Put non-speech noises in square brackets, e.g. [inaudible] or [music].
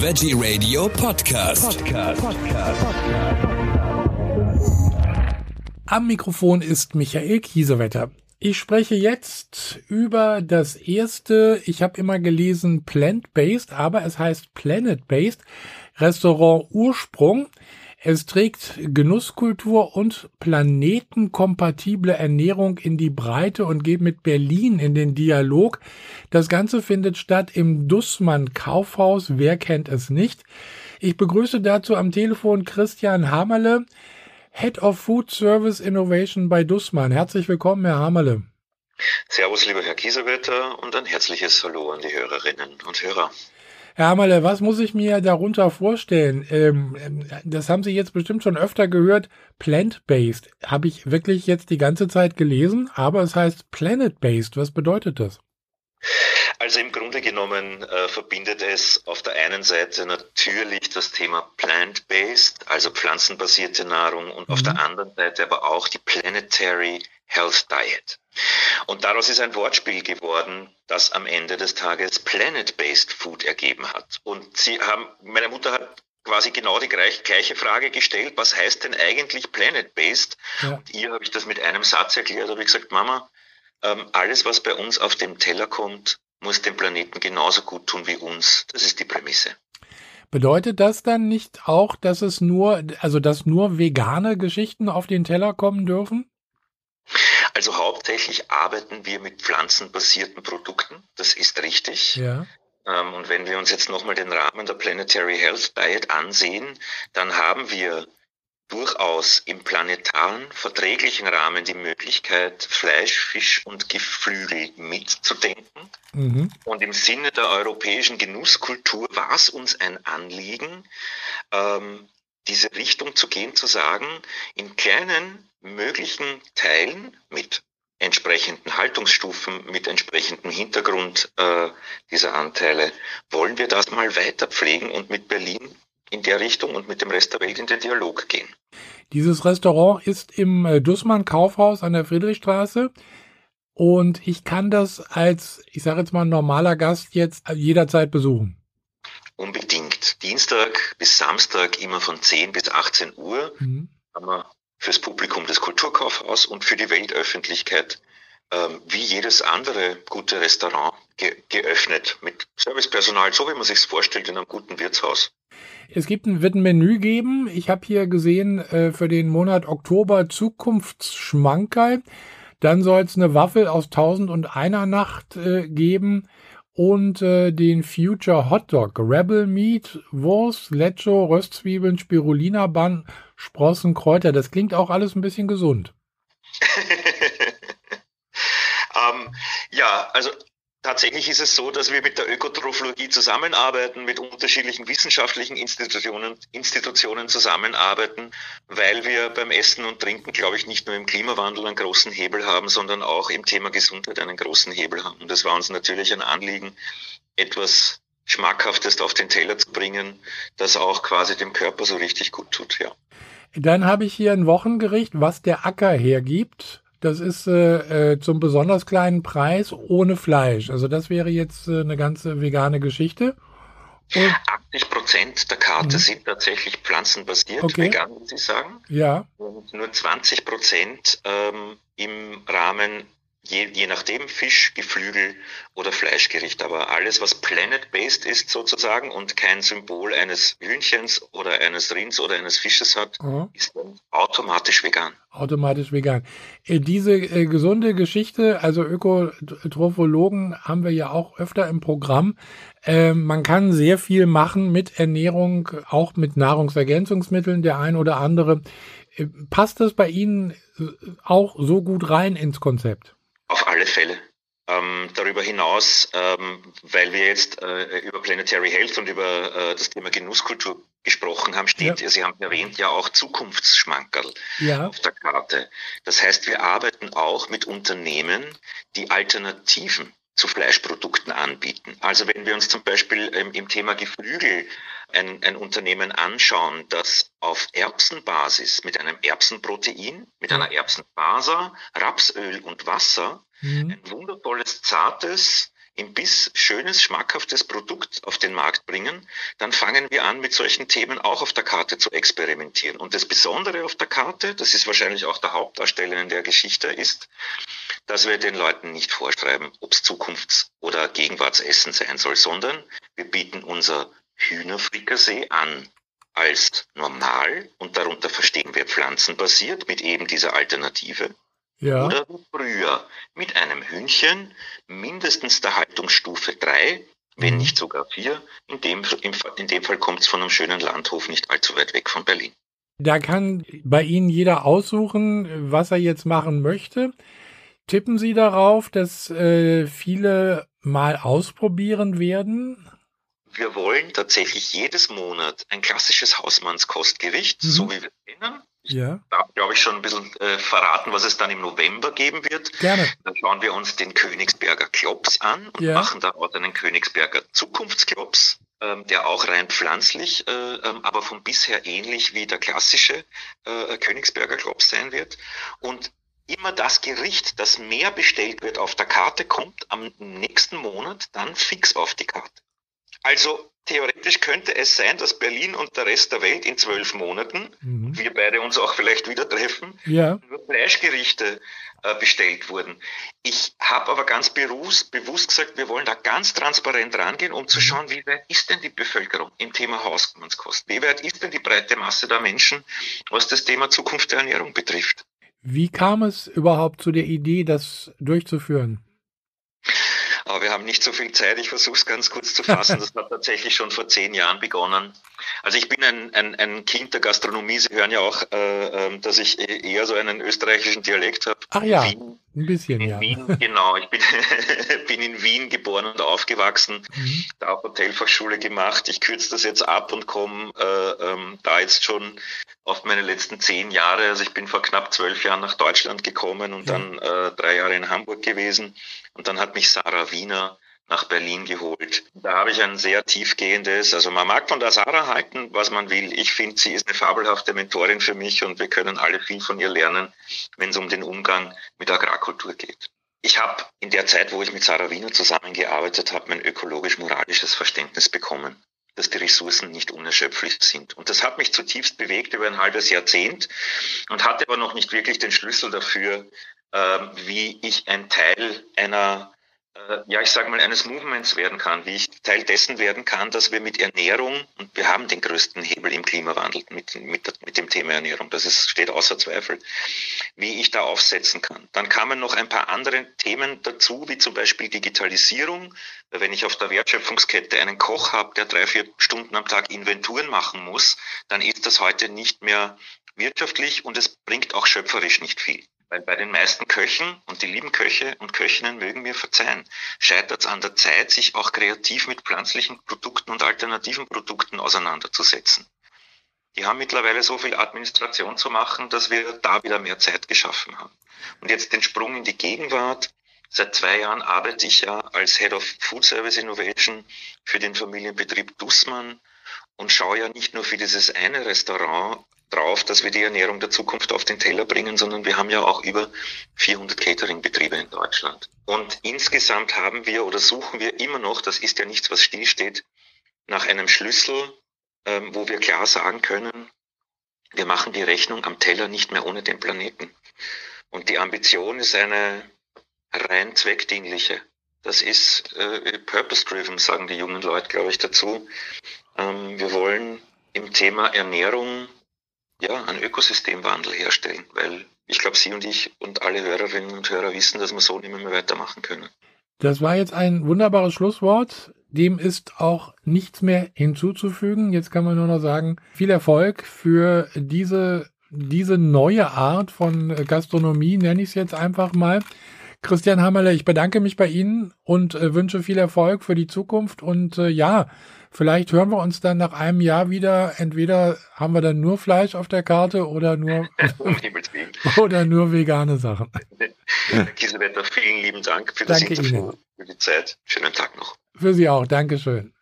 Veggie Radio Podcast. Podcast. Am Mikrofon ist Michael Kiesewetter. Ich spreche jetzt über das erste, ich habe immer gelesen Plant-Based, aber es heißt Planet-Based Restaurant Ursprung. Es trägt Genusskultur und planetenkompatible Ernährung in die Breite und geht mit Berlin in den Dialog. Das Ganze findet statt im Dussmann Kaufhaus. Wer kennt es nicht? Ich begrüße dazu am Telefon Christian Hamerle, Head of Food Service Innovation bei Dussmann. Herzlich willkommen, Herr Hamerle. Servus, lieber Herr Kiesewetter und ein herzliches Hallo an die Hörerinnen und Hörer. Herr Hammerle, was muss ich mir darunter vorstellen? Ähm, das haben Sie jetzt bestimmt schon öfter gehört. Plant-based habe ich wirklich jetzt die ganze Zeit gelesen, aber es heißt planet-based. Was bedeutet das? Also im Grunde genommen äh, verbindet es auf der einen Seite natürlich das Thema plant-based, also pflanzenbasierte Nahrung, und mhm. auf der mhm. anderen Seite aber auch die planetary Health Diet. Und daraus ist ein Wortspiel geworden, das am Ende des Tages Planet-Based Food ergeben hat. Und sie haben, meine Mutter hat quasi genau die gleiche Frage gestellt, was heißt denn eigentlich Planet-Based? Ja. Und ihr habe ich das mit einem Satz erklärt, habe ich gesagt, Mama, ähm, alles, was bei uns auf dem Teller kommt, muss dem Planeten genauso gut tun wie uns. Das ist die Prämisse. Bedeutet das dann nicht auch, dass es nur, also dass nur vegane Geschichten auf den Teller kommen dürfen? Also hauptsächlich arbeiten wir mit pflanzenbasierten Produkten. Das ist richtig. Ja. Ähm, und wenn wir uns jetzt nochmal den Rahmen der Planetary Health Diet ansehen, dann haben wir durchaus im planetaren, verträglichen Rahmen die Möglichkeit, Fleisch, Fisch und Geflügel mitzudenken. Mhm. Und im Sinne der europäischen Genusskultur war es uns ein Anliegen, ähm, diese Richtung zu gehen, zu sagen, in kleinen möglichen Teilen mit entsprechenden Haltungsstufen, mit entsprechendem Hintergrund äh, dieser Anteile, wollen wir das mal weiter pflegen und mit Berlin in der Richtung und mit dem Rest der Welt in den Dialog gehen. Dieses Restaurant ist im äh, Dussmann Kaufhaus an der Friedrichstraße. Und ich kann das als, ich sage jetzt mal, normaler Gast jetzt jederzeit besuchen. Unbedingt. Dienstag bis Samstag immer von 10 bis 18 Uhr mhm. haben wir fürs Publikum des Kulturkaufhaus und für die Weltöffentlichkeit ähm, wie jedes andere gute Restaurant ge geöffnet mit Servicepersonal, so wie man sich vorstellt in einem guten Wirtshaus. Es gibt ein, wird ein Menü geben. Ich habe hier gesehen äh, für den Monat Oktober Zukunftsschmankerl. Dann soll es eine Waffel aus Tausend und einer Nacht äh, geben und äh, den Future Hot Dog, Rebel Meat, Wurst, Lecho, Röstzwiebeln, Spirulina Bann, Sprossen, Kräuter. Das klingt auch alles ein bisschen gesund. [laughs] ähm, ja, also Tatsächlich ist es so, dass wir mit der Ökotrophologie zusammenarbeiten, mit unterschiedlichen wissenschaftlichen Institutionen, Institutionen zusammenarbeiten, weil wir beim Essen und Trinken, glaube ich, nicht nur im Klimawandel einen großen Hebel haben, sondern auch im Thema Gesundheit einen großen Hebel haben. Und es war uns natürlich ein Anliegen, etwas Schmackhaftes auf den Teller zu bringen, das auch quasi dem Körper so richtig gut tut, ja. Dann habe ich hier ein Wochengericht, was der Acker hergibt. Das ist äh, äh, zum besonders kleinen Preis ohne Fleisch. Also das wäre jetzt äh, eine ganze vegane Geschichte. Und 80 Prozent der Karte mhm. sind tatsächlich pflanzenbasiert, okay. vegan, wie Sie sagen. Ja. Und nur 20 Prozent ähm, im Rahmen je, je nachdem Fisch, Geflügel oder Fleischgericht. Aber alles, was planet-based ist sozusagen und kein Symbol eines Hühnchens oder eines Rinds oder eines Fisches hat, mhm. ist dann automatisch vegan. Automatisch vegan. Äh, diese äh, gesunde Geschichte, also Ökotrophologen haben wir ja auch öfter im Programm. Äh, man kann sehr viel machen mit Ernährung, auch mit Nahrungsergänzungsmitteln, der ein oder andere. Äh, passt das bei Ihnen äh, auch so gut rein ins Konzept? Auf alle Fälle. Ähm, darüber hinaus, ähm, weil wir jetzt äh, über Planetary Health und über äh, das Thema Genusskultur gesprochen haben, steht, ja. Sie haben erwähnt, ja auch Zukunftsschmankerl ja. auf der Karte. Das heißt, wir arbeiten auch mit Unternehmen, die Alternativen zu Fleischprodukten anbieten. Also wenn wir uns zum Beispiel ähm, im Thema Geflügel ein, ein Unternehmen anschauen, das auf Erbsenbasis mit einem Erbsenprotein, mit einer Erbsenfaser, Rapsöl und Wasser mhm. ein wundervolles, zartes, im Biss schönes, schmackhaftes Produkt auf den Markt bringen, dann fangen wir an, mit solchen Themen auch auf der Karte zu experimentieren. Und das Besondere auf der Karte, das ist wahrscheinlich auch der Hauptdarsteller in der Geschichte, ist, dass wir den Leuten nicht vorschreiben, ob es Zukunfts- oder Gegenwartsessen sein soll, sondern wir bieten unser Hühnerfrikassee an als normal und darunter verstehen wir pflanzenbasiert mit eben dieser Alternative ja. oder früher mit einem Hühnchen mindestens der Haltungsstufe 3, wenn mhm. nicht sogar 4. In dem, in dem Fall kommt es von einem schönen Landhof nicht allzu weit weg von Berlin. Da kann bei Ihnen jeder aussuchen, was er jetzt machen möchte. Tippen Sie darauf, dass äh, viele mal ausprobieren werden? Wir wollen tatsächlich jedes Monat ein klassisches Hausmannskostgericht, mhm. so wie wir es kennen. Ja. Da glaube ich schon ein bisschen äh, verraten, was es dann im November geben wird. Gerne. Dann schauen wir uns den Königsberger Klops an und ja. machen daraus einen Königsberger Zukunftsklops, ähm, der auch rein pflanzlich, äh, ähm, aber von bisher ähnlich wie der klassische äh, Königsberger Klops sein wird. Und immer das Gericht, das mehr bestellt wird auf der Karte, kommt am nächsten Monat dann fix auf die Karte. Also theoretisch könnte es sein, dass Berlin und der Rest der Welt in zwölf Monaten, mhm. wir beide uns auch vielleicht wieder treffen, ja. nur Fleischgerichte äh, bestellt wurden. Ich habe aber ganz bewusst, bewusst gesagt, wir wollen da ganz transparent rangehen, um zu mhm. schauen, wie weit ist denn die Bevölkerung im Thema Hausmannskost? Wie weit ist denn die breite Masse der Menschen, was das Thema Zukunft der Ernährung betrifft? Wie kam es überhaupt zu der Idee, das durchzuführen? Aber wir haben nicht so viel Zeit. Ich versuche es ganz kurz zu fassen. Das hat tatsächlich schon vor zehn Jahren begonnen. Also ich bin ein, ein, ein Kind der Gastronomie. Sie hören ja auch, äh, ähm, dass ich e-, eher so einen österreichischen Dialekt habe. Ach ja, Wien, ein bisschen, in ja. Wien, genau. Ich bin, [laughs] bin in Wien geboren und aufgewachsen, mhm. da auch Hotelfachschule gemacht. Ich kürze das jetzt ab und komme äh, ähm, da jetzt schon auf meine letzten zehn Jahre. Also ich bin vor knapp zwölf Jahren nach Deutschland gekommen und ja. dann äh, drei Jahre in Hamburg gewesen. Und dann hat mich Sarah Wiener nach Berlin geholt. Da habe ich ein sehr tiefgehendes, also man mag von der Sarah halten, was man will. Ich finde, sie ist eine fabelhafte Mentorin für mich und wir können alle viel von ihr lernen, wenn es um den Umgang mit Agrarkultur geht. Ich habe in der Zeit, wo ich mit Sarah Wiener zusammengearbeitet habe, mein ökologisch-moralisches Verständnis bekommen, dass die Ressourcen nicht unerschöpflich sind. Und das hat mich zutiefst bewegt über ein halbes Jahrzehnt und hatte aber noch nicht wirklich den Schlüssel dafür, äh, wie ich ein Teil einer ja, ich sage mal, eines Movements werden kann, wie ich Teil dessen werden kann, dass wir mit Ernährung, und wir haben den größten Hebel im Klimawandel mit, mit, mit dem Thema Ernährung, das ist, steht außer Zweifel, wie ich da aufsetzen kann. Dann kamen noch ein paar andere Themen dazu, wie zum Beispiel Digitalisierung. Wenn ich auf der Wertschöpfungskette einen Koch habe, der drei, vier Stunden am Tag Inventuren machen muss, dann ist das heute nicht mehr wirtschaftlich und es bringt auch schöpferisch nicht viel. Weil bei den meisten Köchen, und die lieben Köche und Köchinnen mögen mir verzeihen, scheitert es an der Zeit, sich auch kreativ mit pflanzlichen Produkten und alternativen Produkten auseinanderzusetzen. Die haben mittlerweile so viel Administration zu machen, dass wir da wieder mehr Zeit geschaffen haben. Und jetzt den Sprung in die Gegenwart. Seit zwei Jahren arbeite ich ja als Head of Food Service Innovation für den Familienbetrieb Dussmann und schaue ja nicht nur für dieses eine Restaurant drauf, dass wir die Ernährung der Zukunft auf den Teller bringen, sondern wir haben ja auch über 400 Catering-Betriebe in Deutschland. Und insgesamt haben wir oder suchen wir immer noch, das ist ja nichts, was stillsteht, nach einem Schlüssel, ähm, wo wir klar sagen können, wir machen die Rechnung am Teller nicht mehr ohne den Planeten. Und die Ambition ist eine rein zweckdienliche. Das ist äh, purpose-driven, sagen die jungen Leute, glaube ich, dazu. Ähm, wir wollen im Thema Ernährung ja, einen Ökosystemwandel herstellen, weil ich glaube, Sie und ich und alle Hörerinnen und Hörer wissen, dass wir so nicht mehr weitermachen können. Das war jetzt ein wunderbares Schlusswort. Dem ist auch nichts mehr hinzuzufügen. Jetzt kann man nur noch sagen, viel Erfolg für diese, diese neue Art von Gastronomie, nenne ich es jetzt einfach mal. Christian Hammerle, ich bedanke mich bei Ihnen und äh, wünsche viel Erfolg für die Zukunft und äh, ja, Vielleicht hören wir uns dann nach einem Jahr wieder. Entweder haben wir dann nur Fleisch auf der Karte oder nur, [laughs] oder nur vegane Sachen. [laughs] Kiesewetter, vielen lieben Dank für das Danke Interview, Ihnen. für die Zeit. Schönen Tag noch. Für Sie auch. Dankeschön.